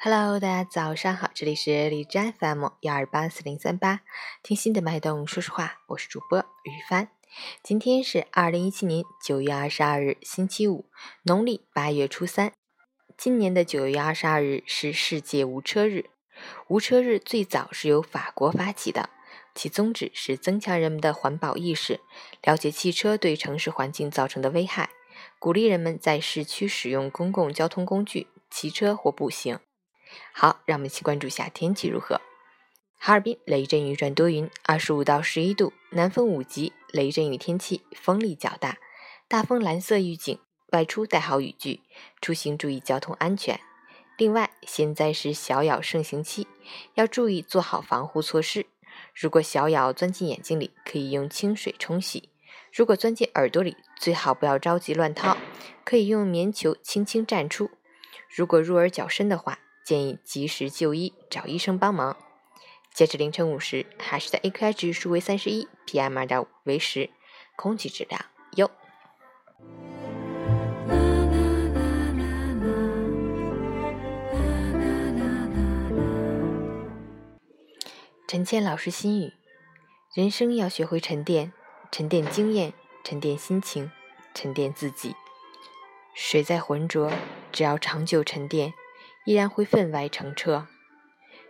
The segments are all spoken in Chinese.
Hello，大家早上好，这里是荔枝 FM 幺二八四零三八，听心的脉动说实话，我是主播雨帆。今天是二零一七年九月二十二日，星期五，农历八月初三。今年的九月二十二日是世界无车日。无车日最早是由法国发起的，其宗旨是增强人们的环保意识，了解汽车对城市环境造成的危害，鼓励人们在市区使用公共交通工具，骑车或步行。好，让我们一起关注一下天气如何。哈尔滨雷阵雨转多云，二十五到十一度，南风五级，雷阵雨天气，风力较大，大风蓝色预警，外出带好雨具，出行注意交通安全。另外，现在是小咬盛行期，要注意做好防护措施。如果小咬钻进眼睛里，可以用清水冲洗；如果钻进耳朵里，最好不要着急乱掏，可以用棉球轻轻蘸出。如果入耳较深的话，建议及时就医，找医生帮忙。截至凌晨五时，海市的 AQI 指数为三十一，PM 二点五为十，空气质量优。陈倩老师心语：人生要学会沉淀，沉淀经验，沉淀心情，沉淀自己。水再浑浊，只要长久沉淀。依然会分外澄澈。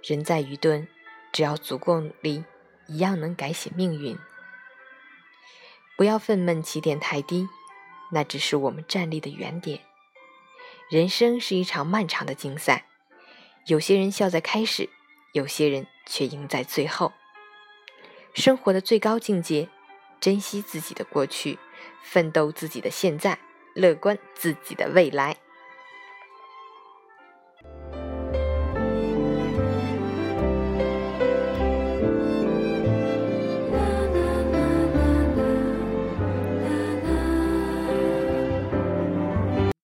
人在愚钝，只要足够努力，一样能改写命运。不要愤懑，起点太低，那只是我们站立的原点。人生是一场漫长的竞赛，有些人笑在开始，有些人却赢在最后。生活的最高境界，珍惜自己的过去，奋斗自己的现在，乐观自己的未来。